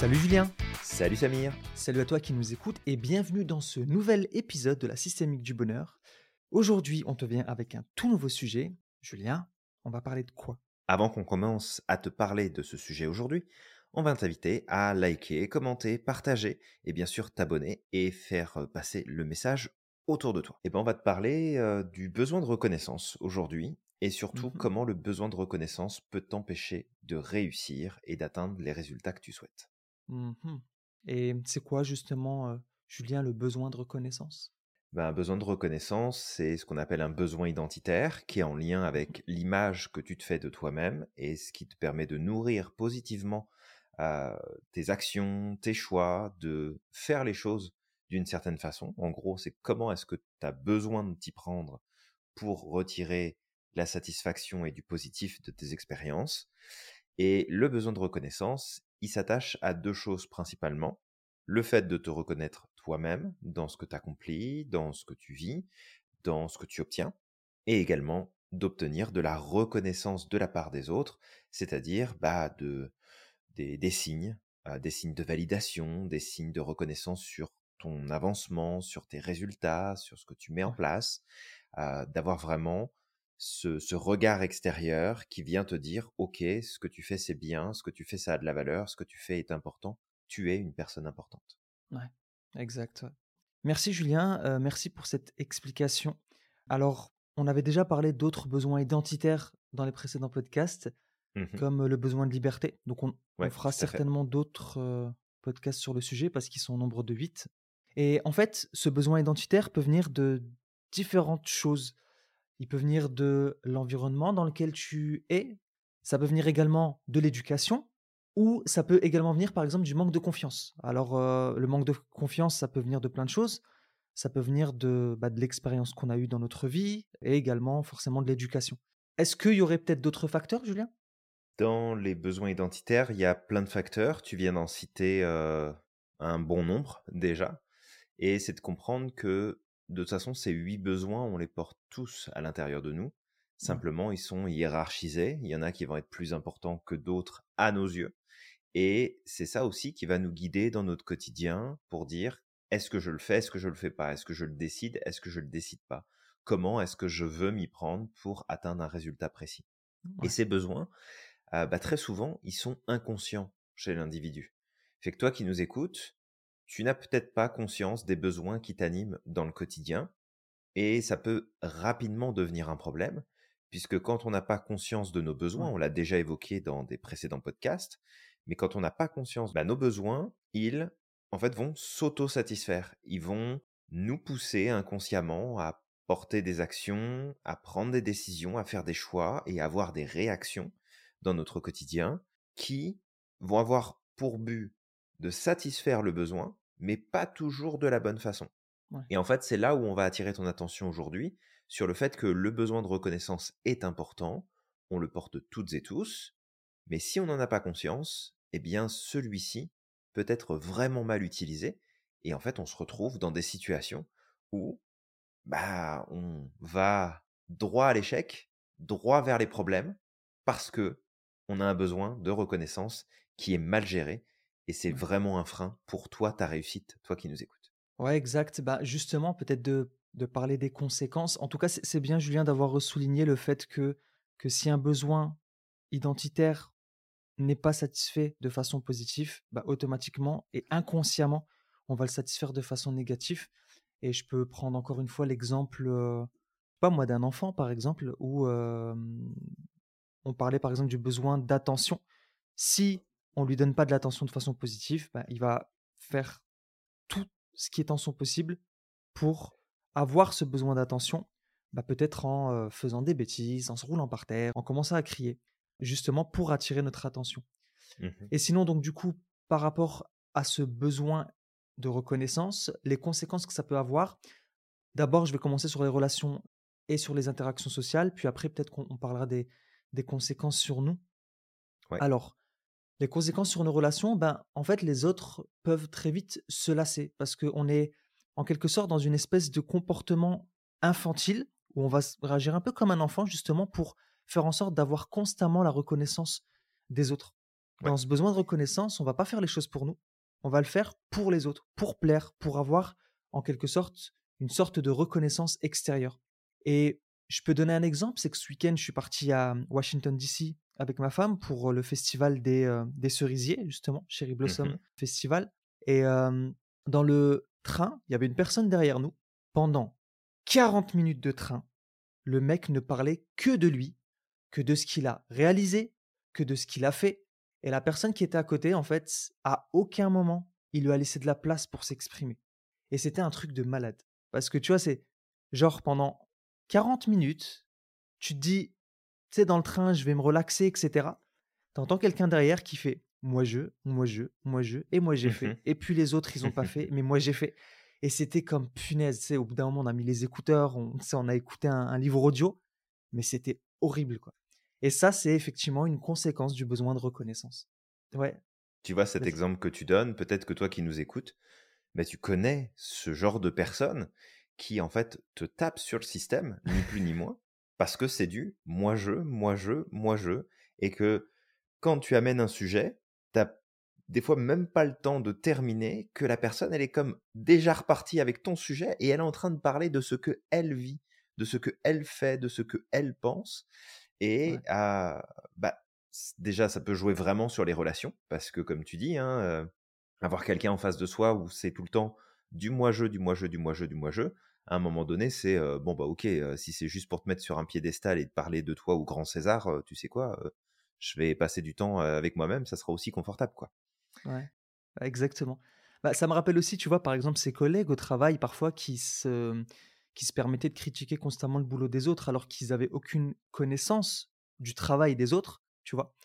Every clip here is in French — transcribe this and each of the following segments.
Salut Julien Salut Samir Salut à toi qui nous écoutes et bienvenue dans ce nouvel épisode de la Systémique du Bonheur. Aujourd'hui, on te vient avec un tout nouveau sujet. Julien, on va parler de quoi? Avant qu'on commence à te parler de ce sujet aujourd'hui, on va t'inviter à liker, commenter, partager et bien sûr t'abonner et faire euh, passer le message autour de toi. Et ben on va te parler euh, du besoin de reconnaissance aujourd'hui et surtout Mhm. comment le besoin de reconnaissance peut t'empêcher de réussir et d'atteindre les résultats que tu souhaites. Mhm. Et c'est quoi justement, euh, Julien, le besoin de reconnaissance? Ben, un besoin de reconnaissance, c'est ce qu'on appelle un besoin identitaire qui est en lien avec l'image que tu te fais de toi-même et ce qui te permet de nourrir positivement euh, tes actions, tes choix, de faire les choses d'une certaine façon. En gros, c'est comment est-ce que tu as besoin de t'y prendre pour retirer la satisfaction et du positif de tes expériences. Et le besoin de reconnaissance, il s'attache à deux choses principalement. Le fait de te reconnaître toi-même dans ce que tu accomplis, dans ce que tu vis, dans ce que tu obtiens, et également d'obtenir de la reconnaissance de la part des autres, c'est-à-dire bah, de, des, des signes, euh, des signes de validation, des signes de reconnaissance sur ton avancement, sur tes résultats, sur ce que tu mets en place, euh, d'avoir vraiment ce, ce regard extérieur qui vient te dire, OK, ce que tu fais c'est bien, ce que tu fais ça a de la valeur, ce que tu fais est important, tu es une personne importante. Exact. ouais. Merci Julien, euh, merci pour cette explication. Alors, on avait déjà parlé d'autres besoins identitaires dans les précédents podcasts, Mhm. comme le besoin de liberté. Donc, on, fera certainement d'autres euh, podcasts sur le sujet parce qu'ils sont au nombre de 8. Et en fait, ce besoin identitaire peut venir de différentes choses. Il peut venir de l'environnement dans lequel tu es, ça peut venir également de l'éducation, ou ça peut également venir par exemple du manque de confiance. Alors, euh, le manque de confiance, ça peut venir de plein de choses. Ça peut venir de, bah, de l'expérience qu'on a eue dans notre vie et également forcément de l'éducation. Est-ce qu'il y aurait peut-être d'autres facteurs, Julien? Dans les besoins identitaires, il y a plein de facteurs. Tu viens d'en citer euh, un bon nombre déjà. Et c'est de comprendre que de toute façon, ces huit besoins, on les porte tous à l'intérieur de nous. Simplement, ils sont hiérarchisés. Il y en a qui vont être plus importants que d'autres à nos yeux. Et c'est ça aussi qui va nous guider dans notre quotidien pour dire est-ce que je le fais, est-ce que je le fais pas, est-ce que je le décide, est-ce que je le décide pas? Comment est-ce que je veux m'y prendre pour atteindre un résultat précis? Et ces besoins, euh, bah, très souvent, ils sont inconscients chez l'individu. Fait que toi qui nous écoutes, tu n'as peut-être pas conscience des besoins qui t'animent dans le quotidien, et ça peut rapidement devenir un problème, puisque quand on n'a pas conscience de nos besoins, on l'a déjà évoqué dans des précédents podcasts, mais quand on n'a pas conscience, bah, nos besoins, ils, en fait, vont s'auto-satisfaire. Ils vont nous pousser inconsciemment à porter des actions, à prendre des décisions, à faire des choix et à avoir des réactions dans notre quotidien qui vont avoir pour but de satisfaire le besoin, mais pas toujours de la bonne façon. Ouais. Et en fait, c'est là où on va attirer ton attention aujourd'hui sur le fait que le besoin de reconnaissance est important, on le porte toutes et tous, mais si on n'en a pas conscience, eh bien celui-ci peut être vraiment mal utilisé, et en fait on se retrouve dans des situations où bah on va droit à l'échec, droit vers les problèmes, parce que on a un besoin de reconnaissance qui est mal géré, et c'est Ouais. vraiment un frein pour toi, ta réussite, toi qui nous écoutes. Ouais, exact. Bah, justement, peut-être de, de parler des conséquences. En tout cas, c'est c'est bien, Julien, d'avoir souligné le fait que, que si un besoin identitaire n'est pas satisfait de façon positive, bah, automatiquement et inconsciemment, on va le satisfaire de façon négative. Et je peux prendre encore une fois l'exemple, euh, pas moi, d'un enfant, par exemple, où euh, on parlait par exemple du besoin d'attention. Si on lui donne pas de l'attention de façon positive, bah, il va faire tout ce qui est en son possible pour avoir ce besoin d'attention, bah, peut-être en euh, faisant des bêtises, en se roulant par terre, en commençant à crier, justement pour attirer notre attention. Mhm. Et sinon, donc du coup, par rapport à ce besoin de reconnaissance, les conséquences que ça peut avoir, d'abord, je vais commencer sur les relations et sur les interactions sociales, puis après, peut-être qu'on on parlera des, des conséquences sur nous. Ouais. Alors, les conséquences sur nos relations, ben, en fait, les autres peuvent très vite se lasser parce qu'on est en quelque sorte dans une espèce de comportement infantile où on va réagir un peu comme un enfant justement pour faire en sorte d'avoir constamment la reconnaissance des autres. Dans ce besoin de reconnaissance, on va pas faire les choses pour nous, on va le faire pour les autres, pour plaire, pour avoir en quelque sorte une sorte de reconnaissance extérieure. Et je peux donner un exemple, c'est que ce week-end, je suis parti à Washington, D.C. avec ma femme pour le festival des, euh, des cerisiers, justement, Cherry Blossom Mmh Festival. Et euh, dans le train, il y avait une personne derrière nous. Pendant 40 minutes de train, le mec ne parlait que de lui, que de ce qu'il a réalisé, que de ce qu'il a fait. Et la personne qui était à côté, en fait, à aucun moment, il lui a laissé de la place pour s'exprimer. Et c'était un truc de malade. Parce que tu vois, c'est genre pendant 40 minutes, tu te dis, tu sais, dans le train, je vais me relaxer, etc. Tu entends quelqu'un derrière qui fait moi je, moi je, moi je, et moi j'ai Mmh fait. Et puis les autres, ils n'ont pas fait, mais moi j'ai fait. Et c'était comme punaise, tu sais, au bout d'un moment, on a mis les écouteurs, on, a écouté un, un livre audio, mais c'était horrible, quoi. Et ça, c'est effectivement une conséquence du besoin de reconnaissance. Ouais, Tu vois cet exemple que tu donnes, peut-être que toi qui nous écoutes, bah, tu connais ce genre de personne qui en fait te tape sur le système, ni plus ni moins, parce que c'est du moi je, moi je, moi je, et que quand tu amènes un sujet, t'as des fois même pas le temps de terminer, que la personne elle est comme déjà repartie avec ton sujet et elle est en train de parler de ce que elle vit, de ce que elle fait, de ce que elle pense, et Ouais, ah, bah déjà ça peut jouer vraiment sur les relations, parce que comme tu dis, hein, euh, avoir quelqu'un en face de soi où c'est tout le temps du moi-je, du moi-je, du moi-je, du moi-je, à un moment donné, c'est bon, bah ok, si c'est juste pour te mettre sur un piédestal et de parler de toi au grand César, tu sais quoi, je vais passer du temps avec moi-même, ça sera aussi confortable, quoi. ouais, exactement. Bah, ça me rappelle aussi, tu vois, par exemple, ses collègues au travail, parfois, qui se, qui se permettaient de critiquer constamment le boulot des autres alors qu'ils avaient aucune connaissance du travail des autres, tu vois?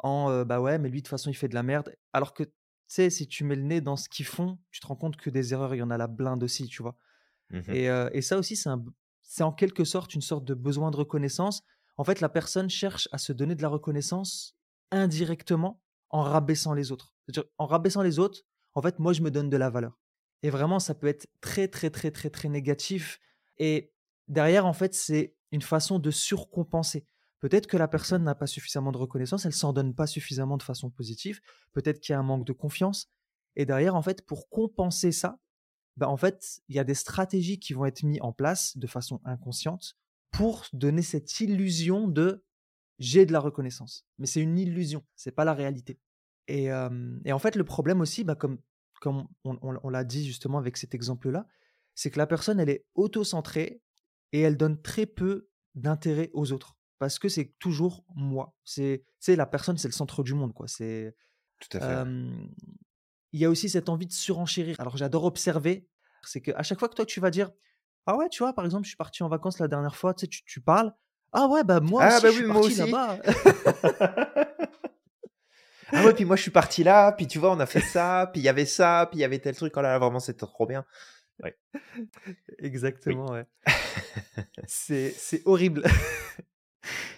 En bah ouais, mais lui, de toute façon, il fait de la merde. Alors que, tu sais, si tu mets le nez dans ce qu'ils font, tu te rends compte que des erreurs, il y en a la blinde aussi, tu vois? Mhm, Et, euh, et ça aussi, c'est en quelque sorte une sorte de besoin de reconnaissance. En fait, la personne cherche à se donner de la reconnaissance indirectement en rabaissant les autres. C'est-à-dire, en rabaissant les autres, en fait, moi, je me donne de la valeur. Et vraiment, ça peut être très, très, très, très, très négatif. Et derrière, en fait, c'est une façon de surcompenser. Peut-être que la mhm, personne n'a pas suffisamment de reconnaissance, elle s'en donne pas suffisamment de façon positive. Peut-être qu'il y a un manque de confiance. Et derrière, en fait, pour compenser ça, bah, en fait, il y a des stratégies qui vont être mises en place de façon inconsciente pour donner cette illusion de j'ai de la reconnaissance. Mais c'est une illusion, c'est pas la réalité. Et, euh, et en fait, le problème aussi, bah, comme, comme on, on- on l'a dit justement avec cet exemple-là, c'est que la personne, elle est auto-centrée et elle donne très peu d'intérêt aux autres. Parce que c'est toujours moi. C'est, la personne, c'est le centre du monde, quoi. C'est, tout à fait, euh, il y a aussi cette envie de surenchérir. Alors j'adore observer, c'est qu'à chaque fois que toi tu vas dire ah ouais, tu vois, par exemple, je suis parti en vacances la dernière fois, tu sais, tu, tu parles. Ah ouais, bah moi Ah aussi, bah je oui, suis moi parti là-bas. ah ouais, puis moi je suis parti là, puis tu vois, on a fait ça, puis il y avait ça, puis il y avait tel truc, oh là là, vraiment c'était trop bien. Ouais. Oui. Exactement, ouais. C'est, c'est horrible.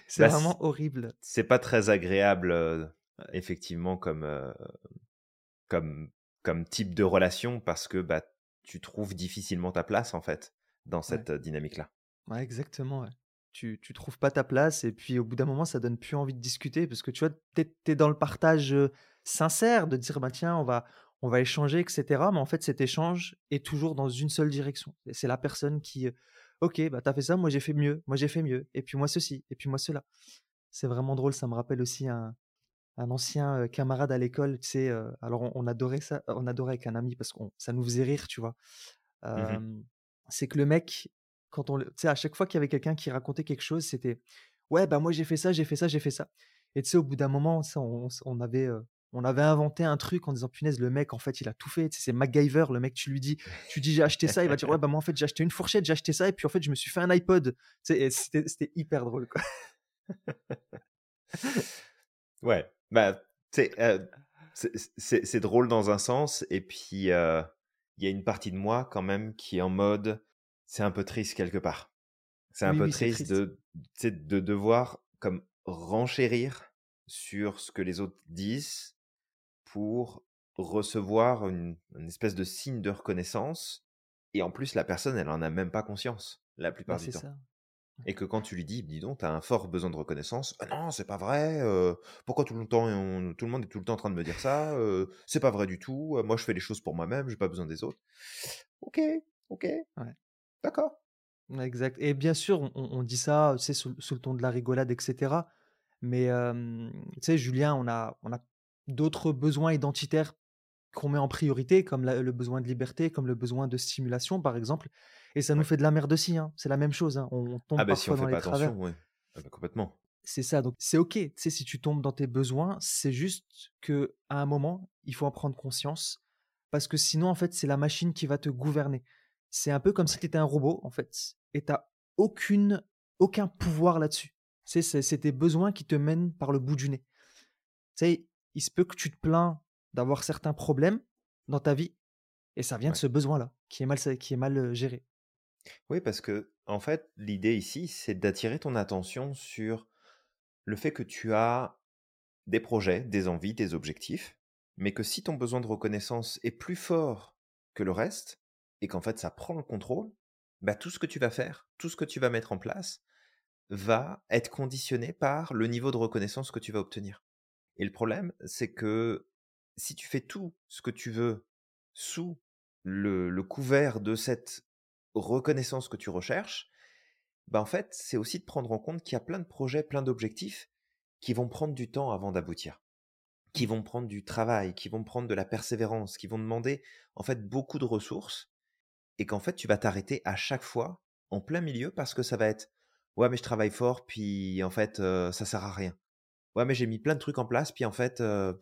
c'est Bah, vraiment horrible. c'est pas très agréable, euh, effectivement, comme, euh, comme, comme type de relation parce que bah, tu trouves difficilement ta place en fait dans cette euh, dynamique-là. ouais exactement, ouais. Tu, tu trouves pas ta place et puis au bout d'un moment, ça donne plus envie de discuter parce que tu vois, t'es, t'es dans le partage sincère de dire, bah tiens, on va, on va échanger, etc. Mais en fait, cet échange est toujours dans une seule direction. C'est la personne qui, ok, bah t'as fait ça, moi j'ai fait mieux, moi j'ai fait mieux, et puis moi ceci, et puis moi cela. C'est vraiment drôle, ça me rappelle aussi un, un ancien camarade à l'école, tu sais, euh, alors on, on adorait ça, on adorait avec un ami parce que ça nous faisait rire, tu vois. Euh, c'est que le mec, quand on, le- tu sais, à chaque fois qu'il y avait quelqu'un qui racontait quelque chose, c'était ouais, bah moi j'ai fait ça, j'ai fait ça, j'ai fait ça. Et tu sais, au bout d'un moment, ça, on, on avait, euh, on avait inventé un truc en disant punaise, le mec, en fait, il a tout fait. C'est MacGyver, le mec, tu lui dis, tu dis j'ai acheté ça, il va dire ouais, bah moi en fait, j'ai acheté une fourchette, j'ai acheté ça, et puis en fait, je me suis fait un iPod. C'était hyper drôle, quoi. Ouais, bah, sais, euh, c'est drôle dans un sens, et puis euh, il y a une partie de moi quand même qui est en mode, c'est un peu triste quelque part. C'est un Oui, peu oui, triste triste. de, de devoir comme renchérir sur ce que les autres disent pour recevoir une, une espèce de signe de reconnaissance. Et en plus, la personne, elle en a même pas conscience la Bah, plupart du temps. ça. Et que quand tu lui dis, dis donc, tu as un fort besoin de reconnaissance, ah non, c'est pas vrai, euh, pourquoi tout le temps, tout le monde est tout le temps en train de me dire ça, euh, c'est pas vrai du tout, moi je fais les choses pour moi-même, j'ai pas besoin des autres. Ok, ok, Ouais. d'accord. Exact. Et bien sûr, on, on dit ça, c'est sous, sous le ton de la rigolade, etc. Mais euh, tu sais, Julien, on a, on a d'autres besoins identitaires qu'on met en priorité, comme la- le besoin de liberté, comme le besoin de stimulation, par exemple. Et ça nous Ouais. fait de la merde aussi. hein. C'est la même chose. hein. On, on tombe Ah bah si on parfois dans fait les pas travers. attention, ouais. Ah bah, complètement. C'est ça. Donc c'est ok. Tu sais, si tu tombes dans tes besoins, c'est juste que à un moment, il faut en prendre conscience, parce que sinon, en fait, c'est la machine qui va te gouverner. C'est un peu comme si tu étais un robot, en fait, et t'as aucune, aucun pouvoir là-dessus. Sais, c'est c'est tes besoins qui te mènent par le bout du nez. Tu sais, il se peut que tu te plains d'avoir certains problèmes dans ta vie, et ça vient de ce besoin-là, qui est mal, qui est mal géré. Oui, parce que, en fait, l'idée ici, c'est d'attirer ton attention sur le fait que tu as des projets, des envies, des objectifs, mais que si ton besoin de reconnaissance est plus fort que le reste, et qu'en fait ça prend le contrôle, bah, tout ce que tu vas faire, tout ce que tu vas mettre en place, va être conditionné par le niveau de reconnaissance que tu vas obtenir. Et le problème, c'est que si tu fais tout ce que tu veux sous le, couvert de cette reconnaissance que tu recherches, bah en fait, c'est aussi de prendre en compte qu'il y a plein de projets, plein d'objectifs qui vont prendre du temps avant d'aboutir, qui vont prendre du travail, qui vont prendre de la persévérance, qui vont demander en fait beaucoup de ressources, et qu'en fait tu vas t'arrêter à chaque fois en plein milieu parce que ça va être ouais mais je travaille fort puis en fait euh, ça sert à rien. Ouais mais j'ai mis plein de trucs en place puis en fait euh,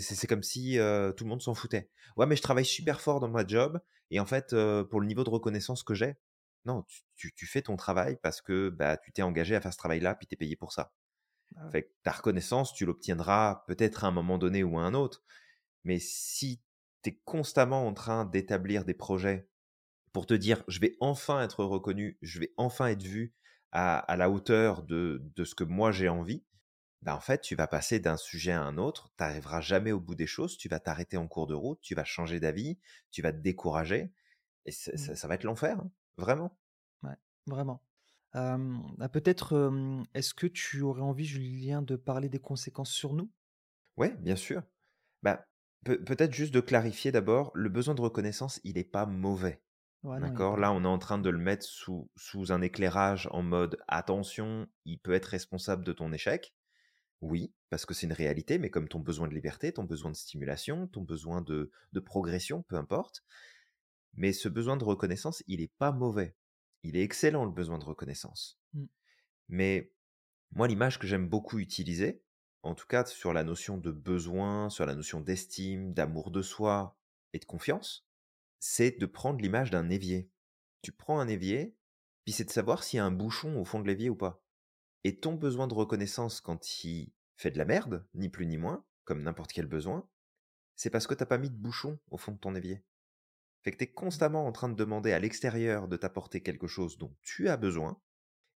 c'est comme si euh, tout le monde s'en foutait. Ouais mais je travaille super fort dans ma job et en fait euh, pour le niveau de reconnaissance que j'ai, non tu, tu- tu fais ton travail parce que bah tu t'es engagé à faire ce travail-là puis t'es payé pour ça. Ah. Fait que ta reconnaissance, tu l'obtiendras peut-être à un moment donné ou à un autre. Mais si tu es constamment en train d'établir des projets pour te dire, je vais enfin être reconnu, je vais enfin être vu à, à la hauteur de, de ce que moi j'ai envie, ben en fait, tu vas passer d'un sujet à un autre, tu n'arriveras jamais au bout des choses, tu vas t'arrêter en cours de route, tu vas changer d'avis, tu vas te décourager, et ça, Mm. ça- ça va être l'enfer, hein, vraiment. Ouais, vraiment. Euh, ah, Peut-être, euh, est-ce que tu aurais envie, Julien, de parler des conséquences sur nous? Ouais, bien sûr. Bah, peut- peut-être juste de clarifier d'abord, le besoin de reconnaissance, il n'est pas mauvais. Ouais, D'accord? Là, on est en train de le mettre sous, sous un éclairage en mode attention, il peut être responsable de ton échec. Oui, parce que c'est une réalité, mais comme ton besoin de liberté, ton besoin de stimulation, ton besoin de, de progression, peu importe. Mais ce besoin de reconnaissance, il n'est pas mauvais. Il est excellent, le besoin de reconnaissance. Mm. Mais moi, l'image que j'aime beaucoup utiliser, en tout cas sur la notion de besoin, sur la notion d'estime, d'amour de soi et de confiance, c'est de prendre l'image d'un évier. Tu prends un évier, puis c'est de savoir s'il y a un bouchon au fond de l'évier ou pas. Et ton besoin de reconnaissance quand il fait de la merde, ni plus ni moins, comme n'importe quel besoin, c'est parce que t'as pas mis de bouchon au fond de ton évier. Fait que t'es constamment en train de demander à l'extérieur de t'apporter quelque chose dont tu as besoin,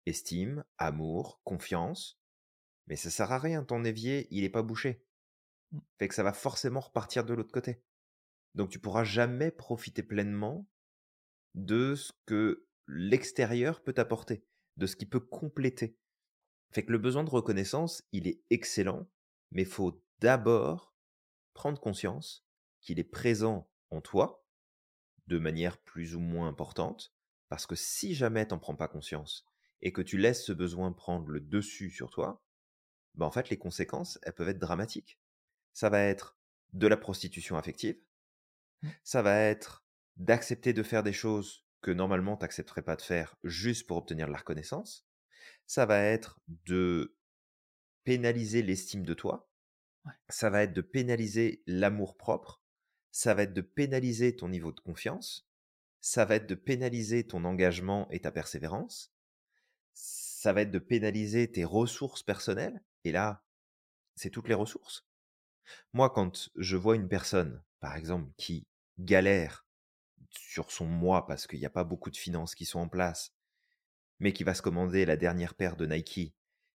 estime, amour, confiance, mais ça sert à rien, ton évier, il est pas bouché. Mm. Fait que ça va forcément repartir de l'autre côté. Donc tu pourras jamais profiter pleinement de ce que l'extérieur peut t'apporter, de ce qui peut compléter. Fait que le besoin de reconnaissance, il est excellent, mais faut d'abord prendre conscience qu'il est présent en toi, de manière plus ou moins importante, parce que si jamais t'en prends pas conscience et que tu laisses ce besoin prendre le dessus sur toi, bah en fait les conséquences, elles peuvent être dramatiques. Ça va être de la prostitution affective, ça va être d'accepter de faire des choses que normalement tu n'accepterais pas de faire juste pour obtenir de la reconnaissance. Ça va être de pénaliser l'estime de toi. Ouais. Ça va être de pénaliser l'amour propre. Ça va être de pénaliser ton niveau de confiance. Ça va être de pénaliser ton engagement et ta persévérance. Ça va être de pénaliser tes ressources personnelles. Et là, c'est toutes les ressources. Moi, quand je vois une personne, par exemple, qui galère sur son mois parce qu'il n'y a pas beaucoup de finances qui sont en place, mais qui va se commander la dernière paire de Nike,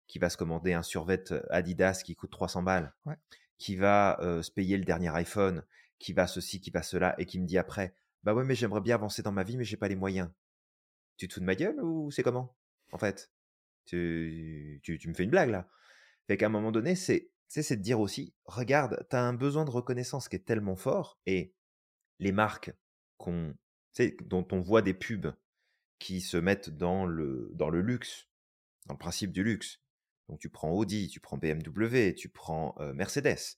qui va se commander un survêt Adidas qui coûte 300 balles, Ouais. qui va euh, se payer le dernier iPhone, qui va ceci, qui va cela, et qui me dit après, bah ouais, mais j'aimerais bien avancer dans ma vie, mais j'ai pas les moyens. Tu te fous de ma gueule ou c'est comment en fait? Tu, tu, tu me fais une blague là. Fait qu'à un moment donné, c'est c'est de dire aussi, regarde, tu as un besoin de reconnaissance qui est tellement fort et les marques qu'on, dont on voit des pubs qui se mettent dans le, dans le luxe, dans le principe du luxe. Donc tu prends Audi, tu prends BMW, tu prends euh, Mercedes,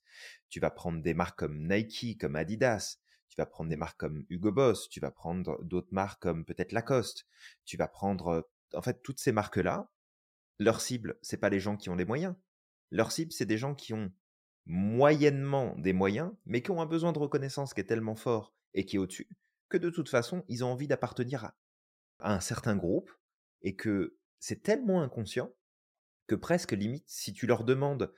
tu vas prendre des marques comme Nike, comme Adidas, tu vas prendre des marques comme Hugo Boss, tu vas prendre d'autres marques comme peut-être Lacoste, tu vas prendre en fait toutes ces marques-là, leur cible, c'est pas les gens qui ont les moyens. Leur cible, c'est des gens qui ont moyennement des moyens, mais qui ont un besoin de reconnaissance qui est tellement fort et qui est au-dessus, que de toute façon, ils ont envie d'appartenir à, un certain groupe, et que c'est tellement inconscient que presque limite, si tu leur demandes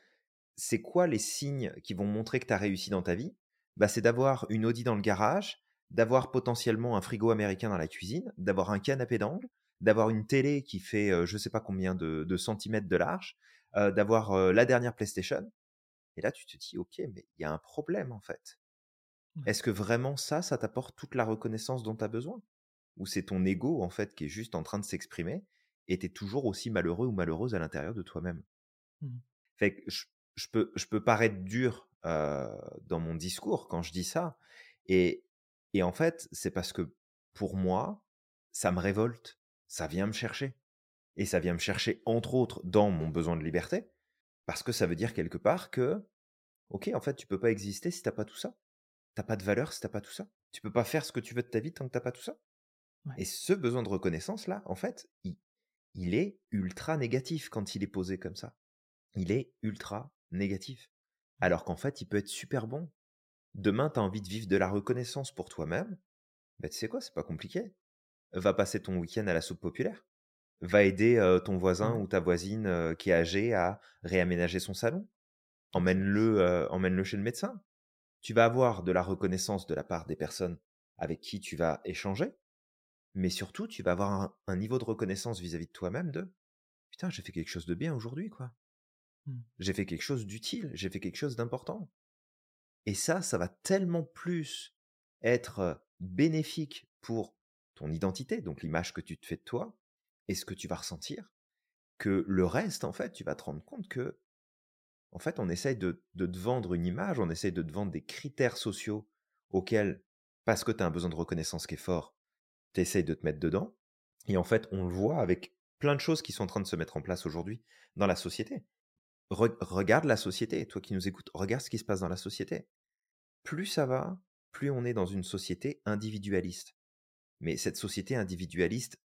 c'est quoi les signes qui vont montrer que tu as réussi dans ta vie, bah c'est d'avoir une Audi dans le garage, d'avoir potentiellement un frigo américain dans la cuisine, d'avoir un canapé d'angle, d'avoir une télé qui fait je je sais pas combien de, centimètres de large, d'avoir la dernière PlayStation. Et là, tu te dis, ok, mais il y a un problème en fait. Est-ce que vraiment ça, ça t'apporte toute la reconnaissance dont tu as besoin? Ou c'est ton ego, en fait, qui est juste en train de s'exprimer et tu es toujours aussi malheureux ou malheureuse à l'intérieur de toi-même mmh. Fait que je, peux, je peux paraître dur dans mon discours quand je dis ça. Et, et en fait, c'est parce que pour moi, ça me révolte. Ça vient me chercher. Et ça vient me chercher, entre autres, dans mon besoin de liberté. Parce que ça veut dire quelque part que, ok, en fait, tu peux pas exister si t'as pas tout ça. T'as pas de valeur si t'as pas tout ça. Tu peux pas faire ce que tu veux de ta vie tant que t'as pas tout ça. Et ce besoin de reconnaissance là, en fait, il, est ultra négatif quand il est posé comme ça. Il est ultra négatif. Alors qu'en fait, il peut être super bon. Demain, tu as envie de vivre de la reconnaissance pour toi-même. Ben, tu sais quoi, c'est pas compliqué. Va passer ton week-end à la soupe populaire. Va aider ton voisin ou ta voisine qui est âgée à réaménager son salon. Emmène-le emmène -le chez le médecin tu vas avoir de la reconnaissance de la part des personnes avec qui tu vas échanger, mais surtout, tu vas avoir un, niveau de reconnaissance vis-à-vis de toi-même de putain, j'ai fait quelque chose de bien aujourd'hui, quoi. Mmh. J'ai fait quelque chose d'utile, j'ai fait quelque chose d'important. Et ça, ça va tellement plus être bénéfique pour ton identité, donc l'image que tu te fais de toi, et ce que tu vas ressentir, que le reste, en fait, tu vas te rendre compte que en fait, on essaye de, te vendre une image, on essaye de te vendre des critères sociaux auxquels, parce que tu as un besoin de reconnaissance qui est fort, tu essayes de te mettre dedans. Et en fait, on le voit avec plein de choses qui sont en train de se mettre en place aujourd'hui dans la société. regarde la société, toi qui nous écoutes, regarde ce qui se passe dans la société. Plus ça va, plus on est dans une société individualiste. Mais cette société individualiste,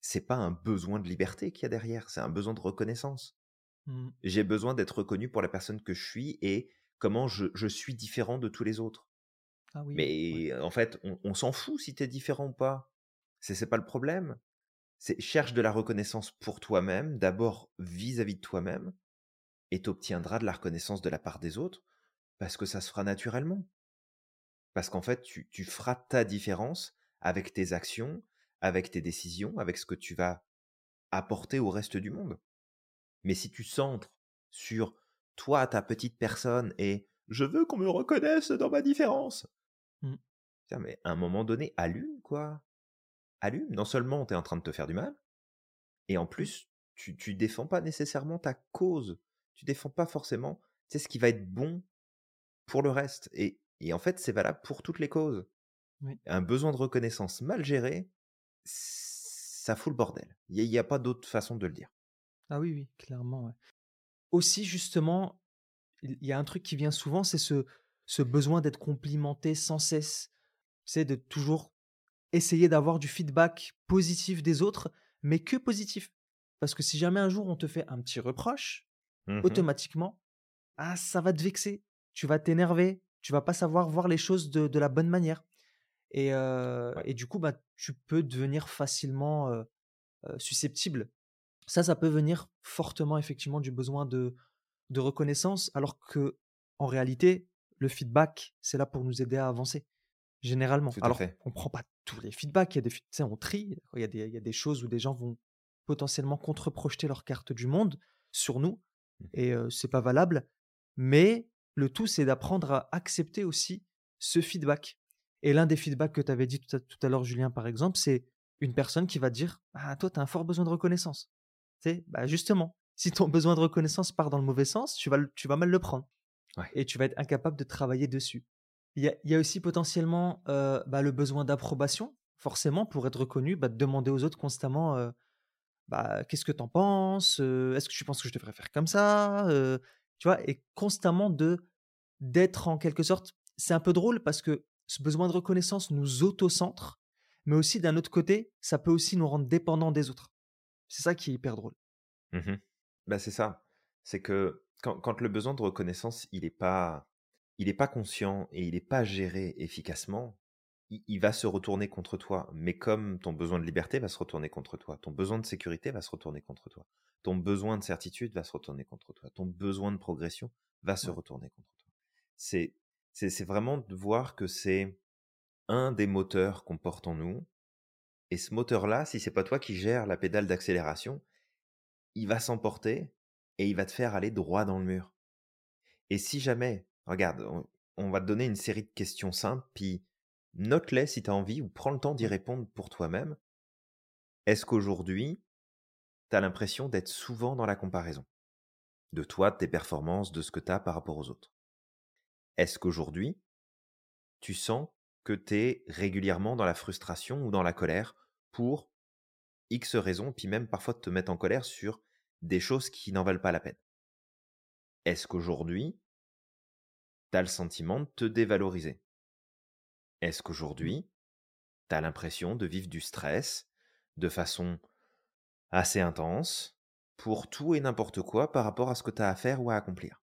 c'est pas un besoin de liberté qu'il y a derrière, c'est un besoin de reconnaissance. Mmh. J'ai besoin d'être reconnu pour la personne que je suis et comment je, suis différent de tous les autres. Ah Mais en fait, on, s'en fout si tu es différent ou pas. C'est pas le problème. C'est cherche de la reconnaissance pour toi-même, d'abord vis-à-vis de toi-même, et tu obtiendras de la reconnaissance de la part des autres, parce que ça se fera naturellement. Parce qu'en fait, tu, tu feras ta différence avec tes actions, avec tes décisions, avec ce que tu vas apporter au reste du monde. Mais si tu centres sur toi, ta petite personne, et je veux qu'on me reconnaisse dans ma différence. Mmh. Mais à un moment donné, allume, quoi. Allume. Non seulement tu es en train de te faire du mal, et en plus, tu, tu défends pas nécessairement ta cause. Tu défends pas forcément, tu ce qui va être bon pour le reste. Et, et en fait, c'est valable pour toutes les causes. Un besoin de reconnaissance mal géré, ça fout le bordel. Il n'y a, pas d'autre façon de le dire. Ah oui, oui, clairement, Aussi, justement, il y a un truc qui vient souvent, c'est ce, ce besoin d'être complimenté sans cesse. C'est de toujours essayer d'avoir du feedback positif des autres, mais que positif. Parce que si jamais un jour on te fait un petit reproche, mmh automatiquement, ah, ça va te vexer. Tu vas t'énerver. Tu vas pas savoir voir les choses de, la bonne manière. Et, et du coup, bah, tu peux devenir facilement susceptible ça, ça peut venir fortement effectivement du besoin de, de reconnaissance, alors que en réalité, le feedback, c'est là pour nous aider à avancer, généralement. alors, on prend pas tous les feedbacks, il y a des, on trie, il y, a des, il y a des choses où des gens vont potentiellement contre-projeter leur carte du monde sur nous, mmh. et c'est pas valable. Mais le tout, c'est d'apprendre à accepter aussi ce feedback. Et l'un des feedbacks que tu avais dit tout à, tout à l'heure, Julien, par exemple, c'est une personne qui va dire Ah, toi, tu as un fort besoin de reconnaissance. Tu bah justement, si ton besoin de reconnaissance part dans le mauvais sens, tu vas, tu vas mal le prendre. Et tu vas être incapable de travailler dessus. Il y a, aussi potentiellement bah, le besoin d'approbation, forcément, pour être reconnu, bah, de demander aux autres constamment bah, qu'est-ce que tu en penses Est-ce que tu penses que je devrais faire comme ça Tu vois, et constamment de d'être en quelque sorte. C'est un peu drôle parce que ce besoin de reconnaissance nous autocentre, mais aussi d'un autre côté, ça peut aussi nous rendre dépendants des autres. C'est ça qui est hyper drôle. Mmh bah, c'est ça. C'est que quand, quand, le besoin de reconnaissance, il n'est pas il n'est pas conscient et il n'est pas géré efficacement, il, va se retourner contre toi. Mais comme ton besoin de liberté va se retourner contre toi, ton besoin de sécurité va se retourner contre toi, ton besoin de certitude va se retourner contre toi, ton besoin de progression va se retourner contre toi. C'est, c'est, vraiment de voir que c'est un des moteurs qu'on porte en nous. Et ce moteur-là, si c'est pas toi qui gères la pédale d'accélération, il va s'emporter et il va te faire aller droit dans le mur. Et si jamais Regarde, on, va te donner une série de questions simples, puis note-les si tu as envie ou prends le temps d'y répondre pour toi-même. Est-ce qu'aujourd'hui, tu as l'impression d'être souvent dans la comparaison? De toi, de tes performances, de ce que tu as par rapport aux autres? Est-ce qu'aujourd'hui, tu sens que tu es régulièrement dans la frustration ou dans la colère pour X raisons, puis même parfois te mettre en colère sur des choses qui n'en valent pas la peine? Est-ce qu'aujourd'hui, tu as le sentiment de te dévaloriser. Est-ce mmh. qu'aujourd'hui, tu as l'impression de vivre du stress de façon assez intense pour tout et n'importe quoi par rapport à ce que tu as à faire ou à accomplir?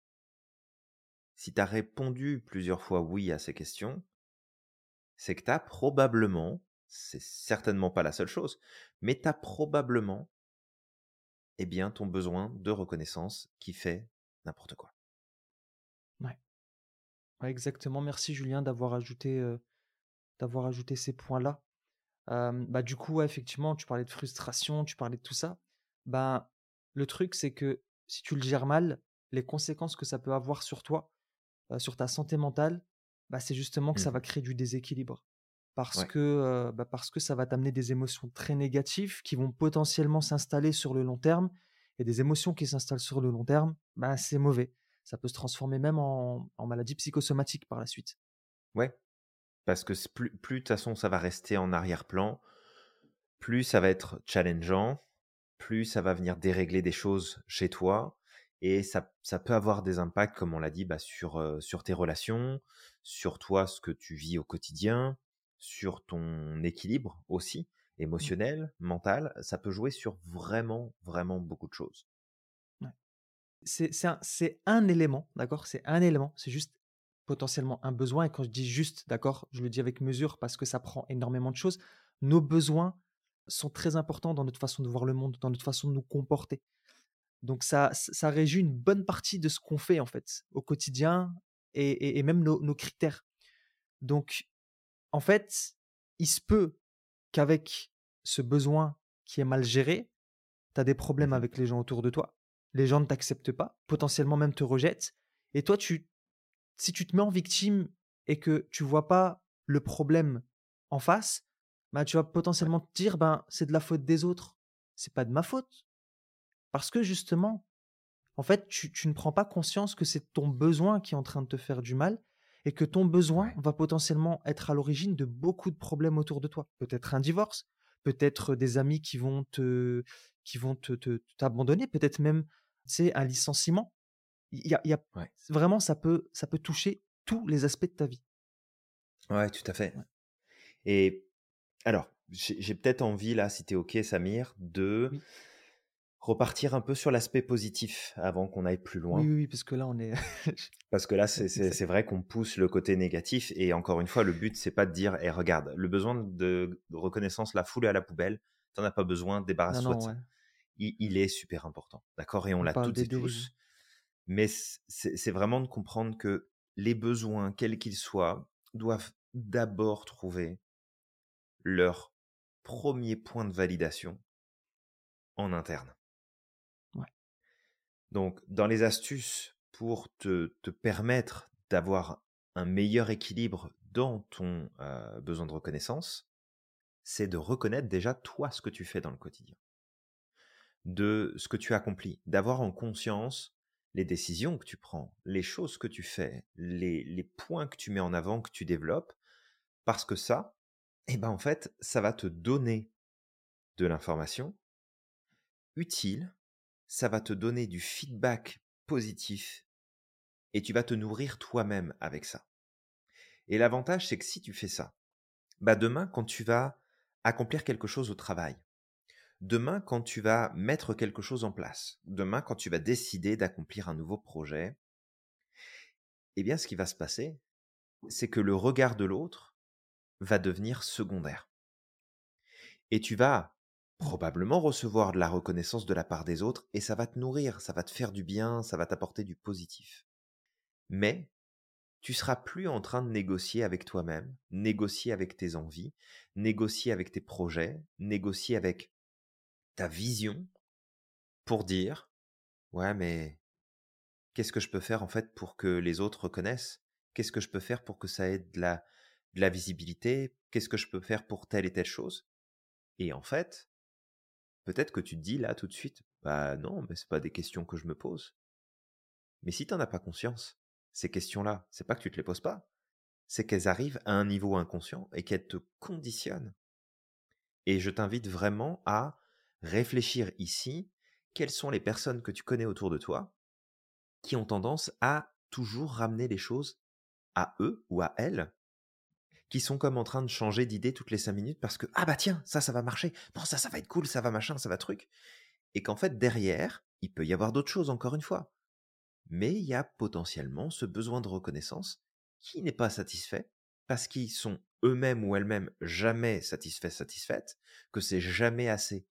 Si tu as répondu plusieurs fois oui à ces questions, c'est que tu as probablement, c'est certainement pas la seule chose, mais tu as probablement eh bien, ton besoin de reconnaissance qui fait n'importe quoi exactement. Merci Julien d'avoir ajouté, d'avoir ajouté ces points-là. bah, du coup, effectivement, tu parlais de frustration, tu parlais de tout ça. Bah, le truc, c'est que si tu le gères mal, les conséquences que ça peut avoir sur toi, sur ta santé mentale, bah, c'est justement que ça va mmh. créer du déséquilibre. Parce, que, bah, parce que ça va t'amener des émotions très négatives qui vont potentiellement s'installer sur le long terme. Et des émotions qui s'installent sur le long terme, bah, c'est mauvais ça peut se transformer même en, maladie psychosomatique par la suite. Ouais, parce que plus, plus de toute façon ça va rester en arrière-plan, plus ça va être challengeant, plus ça va venir dérégler des choses chez toi, et ça, ça peut avoir des impacts, comme on l'a dit, bah, sur, euh, sur tes relations, sur toi, ce que tu vis au quotidien, sur ton équilibre aussi, mmh. émotionnel, mental, ça peut jouer sur vraiment, vraiment beaucoup de choses c'est un, un, élément, d'accord? C'est un élément, c'est juste potentiellement un besoin. Et quand je dis juste, d'accord, je le dis avec mesure parce que ça prend énormément de choses. Nos besoins sont très importants dans notre façon de voir le monde, dans notre façon de nous comporter. Donc ça, ça régit une bonne partie de ce qu'on fait en fait au quotidien et, même nos, critères. Donc en fait, il se peut qu'avec ce besoin qui est mal géré, tu as des problèmes mmh avec les gens autour de toi les gens ne t'acceptent pas, potentiellement même te rejettent. Et toi, tu, si tu te mets en victime et que tu vois pas le problème en face, bah, tu vas potentiellement te dire ben c'est de la faute des autres, c'est pas de ma faute. Parce que justement, en fait, tu, ne prends pas conscience que c'est ton besoin qui est en train de te faire du mal et que ton besoin va potentiellement être à l'origine de beaucoup de problèmes autour de toi. Peut-être un divorce, peut-être des amis qui vont te qui vont te t'abandonner, peut-être même c'est un licenciement. Il y a, y a vraiment ça peut ça peut toucher tous les aspects de ta vie. Ouais, tout à fait. Et alors, j'ai peut-être envie là, si tu es ok, Samir, de repartir un peu sur l'aspect positif avant qu'on aille plus loin. Oui, oui, parce que là, on est. parce que là, c'est vrai qu'on pousse le côté négatif. Et encore une fois, le but, c'est pas de dire, eh, regarde, le besoin de reconnaissance, la foule à la poubelle, t'en as pas besoin, débarrasse-toi il, est super important. D'accord Et on, l'a toutes et tous. Mais c'est vraiment de comprendre que les besoins, quels qu'ils soient, doivent d'abord trouver leur premier point de validation en interne. Donc, dans les astuces pour te, permettre d'avoir un meilleur équilibre dans ton euh, besoin de reconnaissance, c'est de reconnaître déjà toi ce que tu fais dans le quotidien de ce que tu accomplis, d'avoir en conscience les décisions que tu prends, les choses que tu fais, les, les points que tu mets en avant, que tu développes, parce que ça, eh ben en fait, ça va te donner de l'information utile, ça va te donner du feedback positif et tu vas te nourrir toi-même avec ça. Et l'avantage, c'est que si tu fais ça, bah demain, quand tu vas accomplir quelque chose au travail, demain, quand tu vas mettre quelque chose en place, demain, quand tu vas décider d'accomplir un nouveau projet, eh bien, ce qui va se passer, c'est que le regard de l'autre va devenir secondaire. Et tu vas probablement recevoir de la reconnaissance de la part des autres et ça va te nourrir, ça va te faire du bien, ça va t'apporter du positif. Mais tu seras plus en train de négocier avec toi-même, négocier avec tes envies, négocier avec tes projets, négocier avec ta vision pour dire ouais mais qu'est-ce que je peux faire en fait pour que les autres reconnaissent? Qu'est-ce que je peux faire pour que ça ait de la, visibilité? Qu'est-ce que je peux faire pour telle et telle chose? Et en fait, peut-être que tu te dis là tout de suite, bah non, mais c'est pas des questions que je me pose. Mais si tu n'en as pas conscience, ces questions-là, c'est pas que tu te les poses pas, c'est qu'elles arrivent à un niveau inconscient et qu'elles te conditionnent. Et je t'invite vraiment à réfléchir ici, quelles sont les personnes que tu connais autour de toi qui ont tendance à toujours ramener les choses à eux ou à elles qui sont comme en train de changer d'idée toutes les cinq minutes parce que ah bah tiens ça ça va marcher. Non ça ça va être cool ça va machin ça va truc. Et qu'en fait derrière il peut y avoir d'autres choses encore une fois. Mais il y a potentiellement ce besoin de reconnaissance qui n'est pas satisfait parce qu'ils sont eux-mêmes ou elles-mêmes jamais satisfaits satisfaites que c'est jamais assez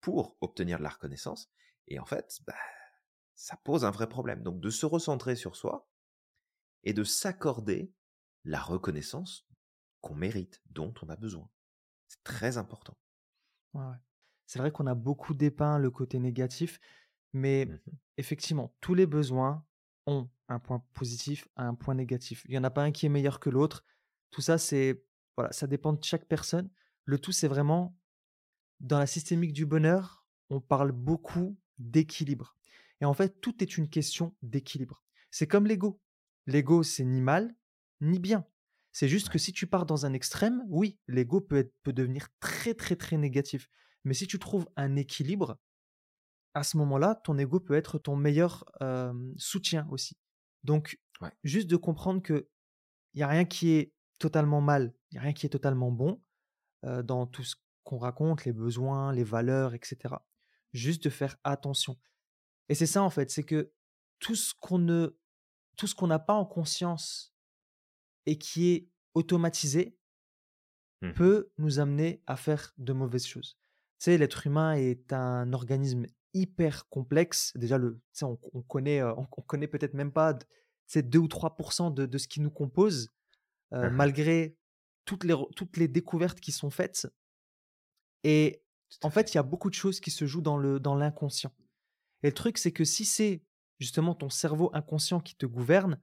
pour obtenir de la reconnaissance et en fait bah, ça pose un vrai problème donc de se recentrer sur soi et de s'accorder la reconnaissance qu'on mérite, dont on a besoin. C'est très important. C'est vrai qu'on a beaucoup dépeint le côté négatif, mais mmh effectivement, tous les besoins ont un point positif, un point négatif. Il n'y en a pas un qui est meilleur que l'autre. Tout ça, c'est voilà, ça dépend de chaque personne. Le tout, c'est vraiment dans la systémique du bonheur, on parle beaucoup d'équilibre. Et en fait, tout est une question d'équilibre. C'est comme l'ego. L'ego, c'est ni mal, ni bien. C'est juste que si tu pars dans un extrême, oui, l'ego peut, peut devenir très, très, très négatif. Mais si tu trouves un équilibre, à ce moment-là, ton ego peut être ton meilleur soutien aussi. Donc, juste de comprendre que il n'y a rien qui est totalement mal, il n'y a rien qui est totalement bon dans tout ce qu'on raconte, les besoins, les valeurs, etc. Juste de faire attention. Et c'est ça en fait, c'est que tout ce qu'on ne tout ce qu'on n'a pas en conscience et qui est automatisé mmh peut nous amener à faire de mauvaises choses. Tu sais, l'être humain est un organisme hyper complexe. Déjà, le, on, on connaît, on, connaît peut-être même pas ces 2 ou 3 de, de, ce qui nous compose, mmh malgré toutes les, toutes les découvertes qui sont faites. Et en fait, il y a beaucoup de choses qui se jouent dans l'inconscient. Dans et le truc, c'est que si c'est justement ton cerveau inconscient qui te gouverne,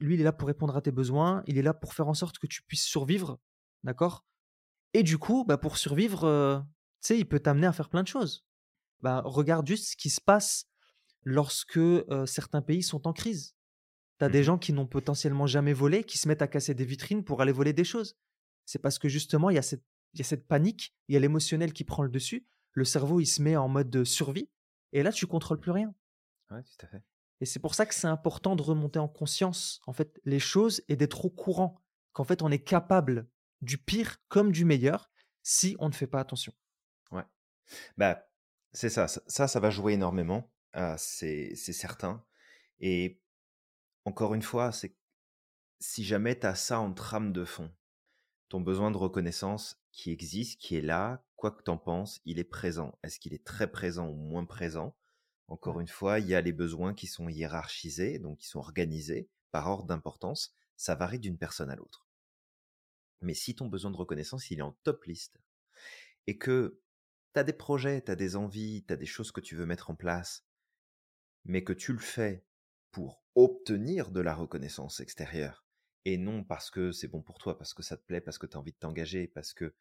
lui, il est là pour répondre à tes besoins, il est là pour faire en sorte que tu puisses survivre, d'accord? Et du coup, bah, pour survivre, euh, tu sais, il peut t'amener à faire plein de choses. Bah, regarde juste ce qui se passe lorsque euh, certains pays sont en crise. Tu as des mmh gens qui n'ont potentiellement jamais volé, qui se mettent à casser des vitrines pour aller voler des choses. C'est parce que justement, il y, a cette, y a cette panique, il y a l'émotionnel qui prend le dessus, le cerveau, il se met en mode de survie, et là, tu contrôles plus rien. Ouais, tout à fait. Et c'est pour ça que c'est important de remonter en conscience en fait les choses et d'être au courant qu'en fait on est capable du pire comme du meilleur si on ne fait pas attention. Ouais. Bah c'est ça, ça, ça va jouer énormément, c'est certain. Et encore une fois, c'est si jamais tu as ça en trame de fond, ton besoin de reconnaissance qui existe, qui est là, quoi que tu en penses, il est présent. Est-ce qu'il est très présent ou moins présent? Encore une fois, il y a les besoins qui sont hiérarchisés, donc qui sont organisés par ordre d'importance. Ça varie d'une personne à l'autre. Mais si ton besoin de reconnaissance, il est en top liste, et que tu as des projets, tu as des envies, tu as des choses que tu veux mettre en place, mais que tu le fais pour obtenir de la reconnaissance extérieure, et non parce que c'est bon pour toi, parce que ça te plaît, parce que tu as envie de t'engager, parce que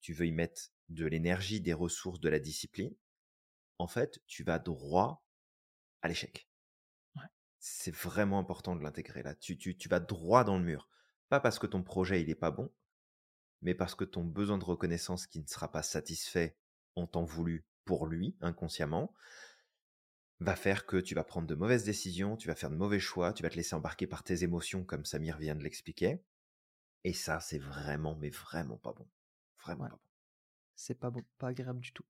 tu veux y mettre de l'énergie, des ressources, de la discipline, en fait, tu vas droit à l'échec. C'est vraiment important de l'intégrer là. Tu, tu, tu vas droit dans le mur. Pas parce que ton projet il est pas bon, mais parce que ton besoin de reconnaissance qui ne sera pas satisfait en temps voulu pour lui, inconsciemment, va faire que tu vas prendre de mauvaises décisions, tu vas faire de mauvais choix, tu vas te laisser embarquer par tes émotions, comme Samir vient de l'expliquer. Et ça, c'est vraiment, mais vraiment pas bon. Vraiment pas bon. C'est pas bon, pas agréable du tout.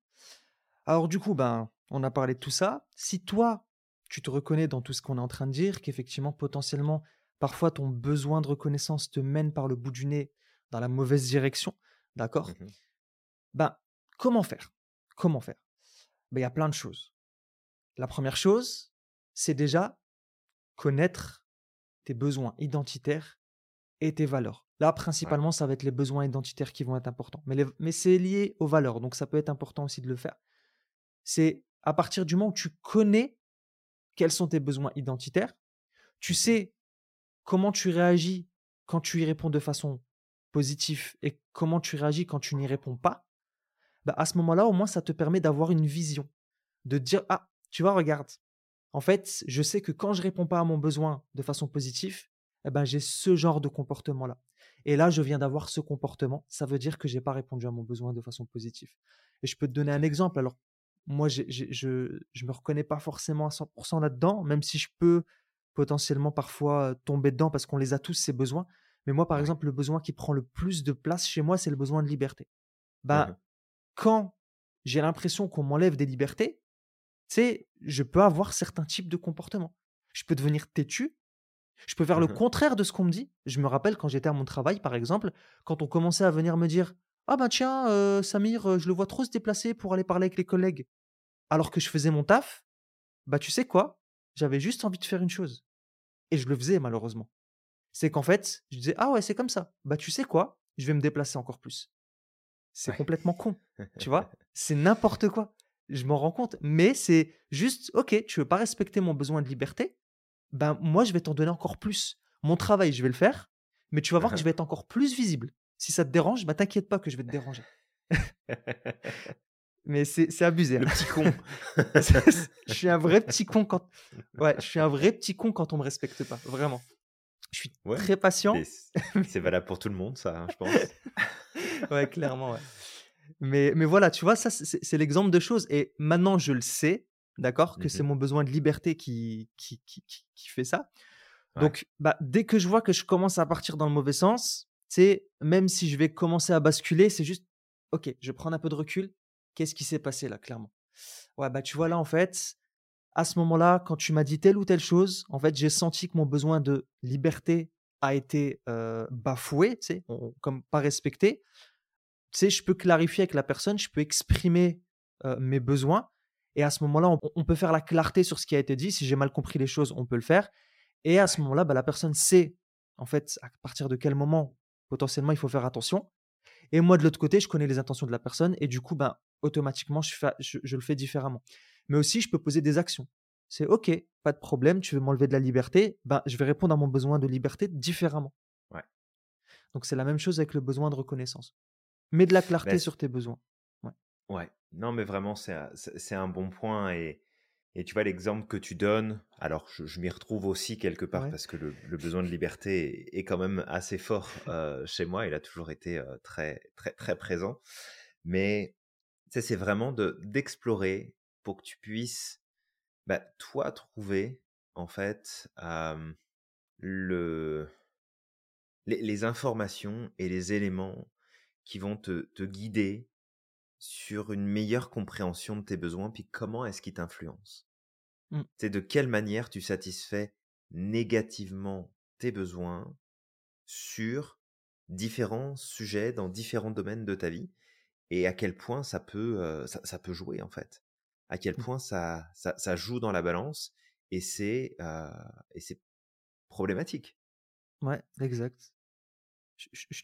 Alors du coup, ben, on a parlé de tout ça. Si toi, tu te reconnais dans tout ce qu'on est en train de dire, qu'effectivement, potentiellement, parfois ton besoin de reconnaissance te mène par le bout du nez dans la mauvaise direction, d'accord? Mmh Ben, comment faire? Comment faire? Ben, Il y a plein de choses. La première chose, c'est déjà connaître tes besoins identitaires et tes valeurs. Là, principalement, ça va être les besoins identitaires qui vont être importants. Mais, mais c'est lié aux valeurs, donc ça peut être important aussi de le faire. C'est à partir du moment où tu connais quels sont tes besoins identitaires, tu sais comment tu réagis quand tu y réponds de façon positive et comment tu réagis quand tu n'y réponds pas, bah à ce moment-là, au moins, ça te permet d'avoir une vision, de dire, ah, tu vois, regarde, en fait, je sais que quand je réponds pas à mon besoin de façon positive, eh ben, j'ai ce genre de comportement-là. Et là, je viens d'avoir ce comportement. Ça veut dire que j'ai pas répondu à mon besoin de façon positive. Et je peux te donner un exemple. Alors, moi, je ne me reconnais pas forcément à 100% là-dedans, même si je peux potentiellement parfois tomber dedans parce qu'on les a tous, ces besoins. Mais moi, par exemple, le besoin qui prend le plus de place chez moi, c'est le besoin de liberté. Bah, mmh quand j'ai l'impression qu'on m'enlève des libertés, tu je peux avoir certains types de comportements. Je peux devenir têtu. Je peux faire le mmh contraire de ce qu'on me dit. Je me rappelle quand j'étais à mon travail, par exemple, quand on commençait à venir me dire ah ben tiens, euh, Samir, euh, je le vois trop se déplacer pour aller parler avec les collègues. Alors que je faisais mon taf, bah tu sais quoi? J'avais juste envie de faire une chose. Et je le faisais malheureusement. C'est qu'en fait, je disais, ah ouais, c'est comme ça. Bah tu sais quoi? Je vais me déplacer encore plus. C'est complètement con. tu vois? C'est n'importe quoi. Je m'en rends compte. Mais c'est juste, ok, tu veux pas respecter mon besoin de liberté Ben moi, je vais t'en donner encore plus. Mon travail, je vais le faire. Mais tu vas voir que je vais être encore plus visible. Si ça te dérange, bah t'inquiète pas que je vais te déranger. Mais c'est abusé. Le hein. petit con. je suis un vrai petit con quand. Ouais, je suis un vrai petit con quand on me respecte pas. Vraiment. Je suis très patient. C'est valable pour tout le monde, ça, hein, je pense. ouais, clairement. Ouais. Mais, mais voilà, tu vois, ça, c'est l'exemple de choses. Et maintenant, je le sais, d'accord, que c'est mmh mon besoin de liberté qui, qui, qui, qui fait ça. Donc, bah, dès que je vois que je commence à partir dans le mauvais sens, c'est même si je vais commencer à basculer, c'est juste, ok, je prends un peu de recul. Qu'est-ce qui s'est passé là, clairement? Ouais, bah tu vois là, en fait, à ce moment-là, quand tu m'as dit telle ou telle chose, en fait, j'ai senti que mon besoin de liberté a été bafoué, tu sais, comme pas respecté. Tu sais, je peux clarifier avec la personne, je peux exprimer mes besoins. Et à ce moment-là, on, on, peut faire la clarté sur ce qui a été dit. Si j'ai mal compris les choses, on peut le faire. Et à ce moment-là, bah, la personne sait, en fait, à partir de quel moment potentiellement il faut faire attention. Et moi, de l'autre côté, je connais les intentions de la personne et du coup, ben, automatiquement, je, fais, je, le fais différemment. Mais aussi, je peux poser des actions. C'est OK, pas de problème, tu veux m'enlever de la liberté, ben, je vais répondre à mon besoin de liberté différemment. Ouais. Donc, c'est la même chose avec le besoin de reconnaissance. Mets de la clarté sur tes besoins. Ouais. ouais. Non, mais vraiment, c'est un, un bon point. Et, et tu vois, l'exemple que tu donnes, alors je, m'y retrouve aussi quelque part parce que le, besoin de liberté est, quand même assez fort euh, chez moi. Il a toujours été euh, très, très, très présent. Mais c'est vraiment d'explorer pour que tu puisses, bah, toi, trouver, en fait, le, les, informations et les éléments qui vont te, te guider sur une meilleure compréhension de tes besoins, puis comment est-ce qu'ils t'influencent? Mmh. C'est de quelle manière tu satisfais négativement tes besoins sur différents sujets dans différents domaines de ta vie et à quel point ça peut, ça, peut jouer en fait? À quel mmh. point ça, ça, joue dans la balance et c'est et c'est problématique. Ouais, exact.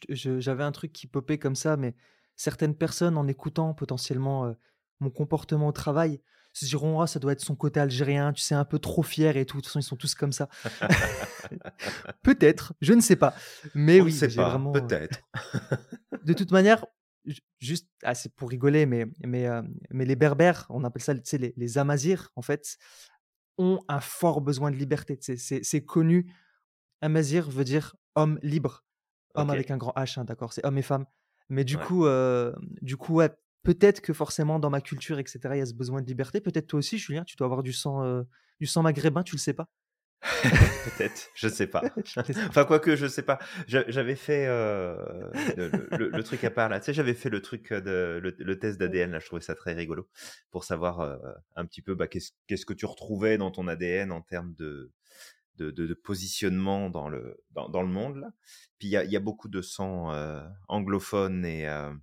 J'avais un truc qui popait comme ça, mais certaines personnes, en écoutant potentiellement mon comportement au travail, se diront ah, ça doit être son côté algérien, tu sais, un peu trop fier et tout. De toute façon, ils sont tous comme ça. peut-être, je ne sais pas. Mais oui, c'est vraiment. Peut-être. de toute manière, juste, ah, c'est pour rigoler, mais, mais, mais les berbères, on appelle ça les, les amazirs, en fait, ont un fort besoin de liberté. C'est connu. Amazir veut dire homme libre. Homme avec un grand H, hein, d'accord C'est homme et femme. Mais du coup, du coup peut-être que forcément dans ma culture, etc., il y a ce besoin de liberté. Peut-être toi aussi, Julien, tu dois avoir du sang, du sang maghrébin, tu le sais pas? Peut-être, je sais pas. enfin, quoique, je sais pas. J'avais fait le, truc à part là. Tu sais, j'avais fait le truc de le, test d'ADN là. Je trouvais ça très rigolo pour savoir un petit peu bah, qu'est-ce que tu retrouvais dans ton ADN en termes de de, positionnement dans le, dans, le monde. Là. Puis il y a, y a, beaucoup de sang euh, anglophone et, euh,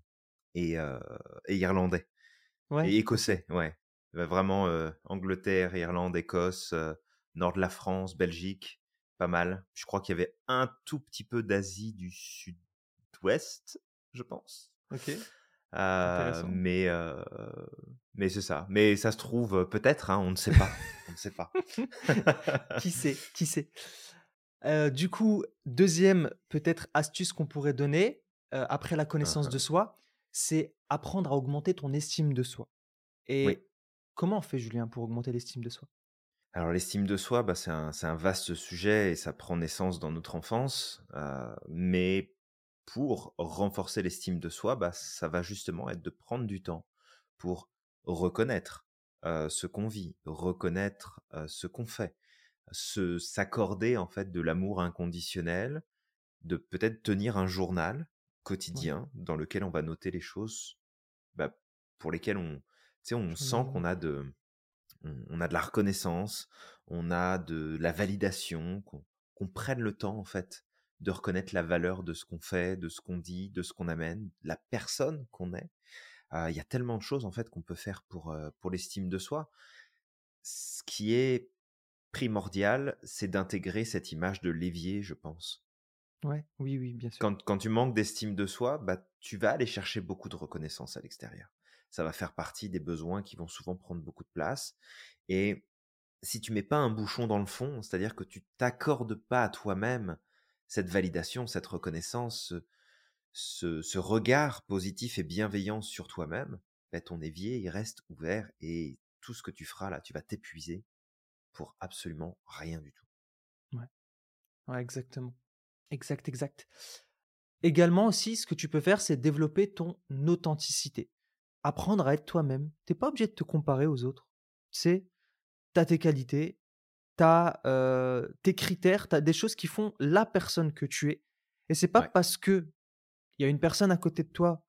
et, euh, et, irlandais. Et écossais, ouais. Vraiment Angleterre, Irlande, Écosse, nord de la France, Belgique, pas mal. Je crois qu'il y avait un tout petit peu d'Asie du sud-ouest, je pense. Ok. Mais mais c'est ça. Mais ça se trouve peut-être, hein, on ne sait pas. on ne sait pas. qui sait Qui sait Du coup, deuxième peut-être astuce qu'on pourrait donner après la hein, connaissance de hein. soi, c'est apprendre à augmenter ton estime de soi. Et comment on fait, Julien, pour augmenter l'estime de soi? Alors l'estime de soi, bah, c'est un, un, vaste sujet et ça prend naissance dans notre enfance. mais pour renforcer l'estime de soi, bah, ça va justement être de prendre du temps pour reconnaître ce qu'on vit, reconnaître ce qu'on fait, se s'accorder en fait de l'amour inconditionnel, de peut-être tenir un journal quotidien dans lequel on va noter les choses bah, pour lesquelles on, on sent qu'on a de on, a de la reconnaissance, on a de la validation, qu'on prenne le temps en fait de reconnaître la valeur de ce qu'on fait, de ce qu'on dit, de ce qu'on amène, la personne qu'on est. Il y a tellement de choses en fait qu'on peut faire pour, pour l'estime de soi. Ce qui est primordial, c'est d'intégrer cette image de l'évier, je pense. Ouais, oui, oui, bien sûr. Quand, quand tu manques d'estime de soi, bah, tu vas aller chercher beaucoup de reconnaissance à l'extérieur. Ça va faire partie des besoins qui vont souvent prendre beaucoup de place. Et si tu mets pas un bouchon dans le fond, c'est-à-dire que tu t'accordes pas à toi-même cette validation, cette reconnaissance, ce, regard positif et bienveillant sur toi-même, ben, ton évier, il reste ouvert et tout ce que tu feras là, tu vas t'épuiser pour absolument rien du tout. Ouais. ouais, exactement. Exact, exact. Également aussi, ce que tu peux faire, c'est développer ton authenticité. Apprendre à être toi-même. Tu n'es pas obligé de te comparer aux autres. Tu sais, tu as tes qualités, tu as tes critères, tu as des choses qui font la personne que tu es. Et c'est pas parce que il y a une personne à côté de toi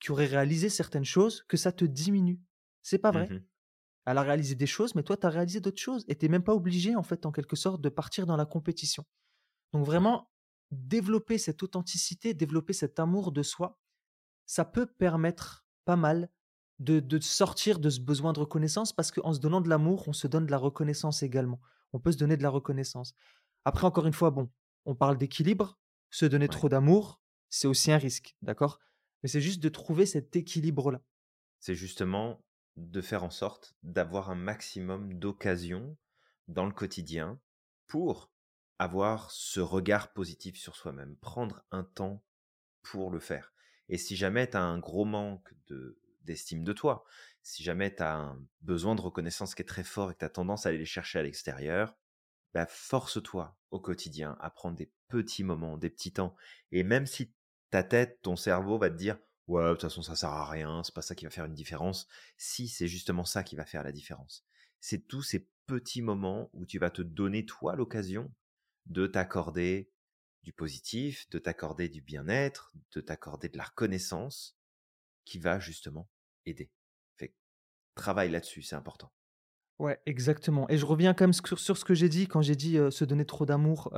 qui aurait réalisé certaines choses que ça te diminue. C'est pas vrai. Mmh Elle a réalisé des choses, mais toi, tu as réalisé d'autres choses. Et tu même pas obligé, en fait, en quelque sorte, de partir dans la compétition. Donc vraiment, développer cette authenticité, développer cet amour de soi, ça peut permettre pas mal de, de sortir de ce besoin de reconnaissance parce qu'en se donnant de l'amour, on se donne de la reconnaissance également on peut se donner de la reconnaissance. Après, encore une fois, bon, on parle d'équilibre. Se donner trop d'amour, c'est aussi un risque, d'accord? Mais c'est juste de trouver cet équilibre-là. C'est justement de faire en sorte d'avoir un maximum d'occasions dans le quotidien pour avoir ce regard positif sur soi-même, prendre un temps pour le faire. Et si jamais tu as un gros manque d'estime de toi, si jamais tu as un besoin de reconnaissance qui est très fort et que tu as tendance à aller les chercher à l'extérieur, bah force-toi au quotidien à prendre des petits moments, des petits temps. Et même si ta tête, ton cerveau va te dire Ouais, de toute façon, ça sert à rien, c'est pas ça qui va faire une différence. Si, c'est justement ça qui va faire la différence. C'est tous ces petits moments où tu vas te donner, toi, l'occasion de t'accorder du positif, de t'accorder du bien-être, de t'accorder de la reconnaissance qui va justement aider travaille là-dessus, c'est important. Ouais, exactement. Et je reviens quand même sur, ce que j'ai dit quand j'ai dit se donner trop d'amour,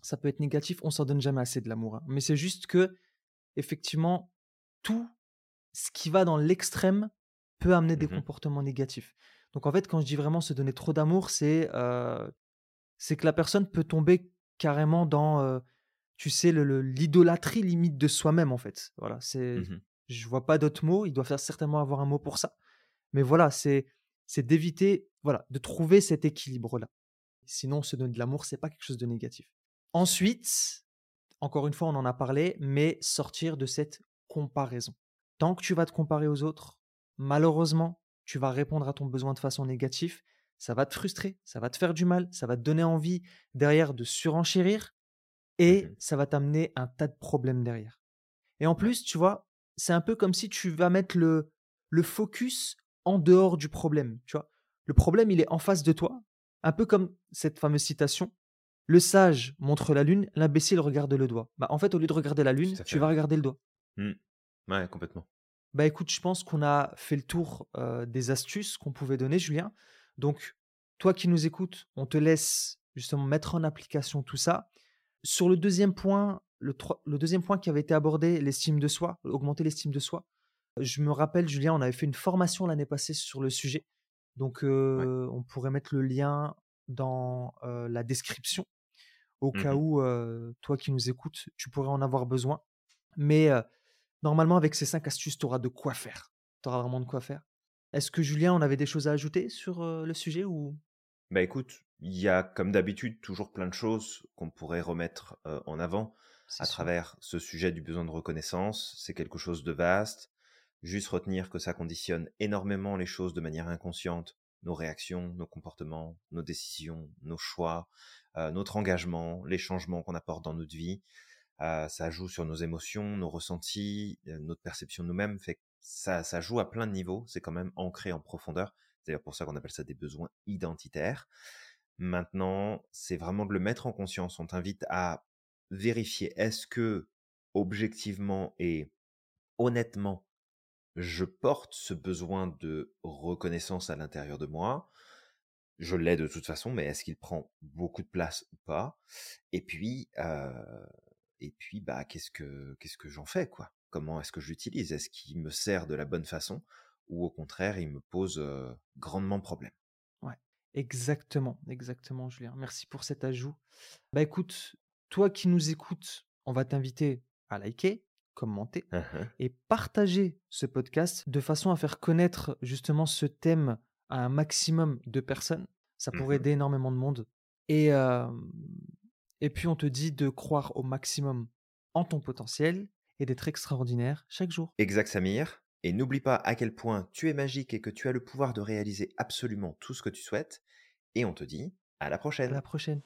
ça peut être négatif. On s'en donne jamais assez de l'amour. Hein. Mais c'est juste que, effectivement, tout ce qui va dans l'extrême peut amener des mmh comportements négatifs. Donc en fait, quand je dis vraiment se donner trop d'amour, c'est c'est que la personne peut tomber carrément dans, tu sais, l'idolâtrie limite de soi-même en fait. Voilà, c'est, mmh je vois pas d'autres mots. Il doit faire certainement avoir un mot pour ça. Mais voilà, c'est c'est d'éviter, voilà, de trouver cet équilibre-là. Sinon, se donner de l'amour, c'est pas quelque chose de négatif. Ensuite, encore une fois, on en a parlé, mais sortir de cette comparaison. tant que tu vas te comparer aux autres, malheureusement, tu vas répondre à ton besoin de façon négative. Ça va te frustrer, ça va te faire du mal, ça va te donner envie derrière de surenchérir et Mmh ça va t'amener un tas de problèmes derrière. Et en plus, tu vois, c'est un peu comme si tu vas mettre le, le focus en dehors du problème. Tu vois, le problème, il est en face de toi, un peu comme cette fameuse citation le sage montre la lune, l'imbécile regarde le doigt. Bah, en fait, au lieu de regarder la lune, tu vas regarder le doigt. Mmh. Ouais, complètement. Bah écoute, je pense qu'on a fait le tour euh, des astuces qu'on pouvait donner, Julien. Donc, toi qui nous écoutes, on te laisse justement mettre en application tout ça. Sur le deuxième point, le, le deuxième point qui avait été abordé, l'estime de soi, augmenter l'estime de soi. Je me rappelle, Julien, on avait fait une formation l'année passée sur le sujet. Donc, Ouais. euh, on pourrait mettre le lien dans euh, la description au cas Mmh où, euh, toi qui nous écoutes, tu pourrais en avoir besoin. Mais normalement, avec ces cinq astuces, tu auras de quoi faire. Tu auras vraiment de quoi faire. Est-ce que Julien, on avait des choses à ajouter sur le sujet ou? Bah écoute, il y a comme d'habitude toujours plein de choses qu'on pourrait remettre en avant à sûr travers ce sujet du besoin de reconnaissance. C'est quelque chose de vaste. Juste retenir que ça conditionne énormément les choses de manière inconsciente, nos réactions, nos comportements, nos décisions, nos choix, euh, notre engagement, les changements qu'on apporte dans notre vie. Euh, ça joue sur nos émotions, nos ressentis, euh, notre perception de nous-mêmes. Fait ça, ça joue à plein de niveaux. C'est quand même ancré en profondeur. C'est d'ailleurs pour ça qu'on appelle ça des besoins identitaires. Maintenant, c'est vraiment de le mettre en conscience. On t'invite à vérifier est-ce que objectivement et honnêtement, je porte ce besoin de reconnaissance à l'intérieur de moi. Je l'ai de toute façon, mais est-ce qu'il prend beaucoup de place ou pas? Et puis, euh, et puis, bah, qu'est-ce que qu'est-ce que j'en fais, quoi? Comment est-ce que je l'utilise Est-ce qu'il me sert de la bonne façon? Ou au contraire, il me pose euh, grandement problème Ouais, exactement, exactement, Julien. Merci pour cet ajout. Bah écoute, toi qui nous écoutes, on va t'inviter à liker, commenter Uhum. et partager ce podcast de façon à faire connaître justement ce thème à un maximum de personnes. Ça pourrait Mhm. aider énormément de monde. Et, euh, et puis on te dit de croire au maximum en ton potentiel et d'être extraordinaire chaque jour. Exact, Samir. Et n'oublie pas à quel point tu es magique et que tu as le pouvoir de réaliser absolument tout ce que tu souhaites. Et on te dit à la À prochaine. la prochaine.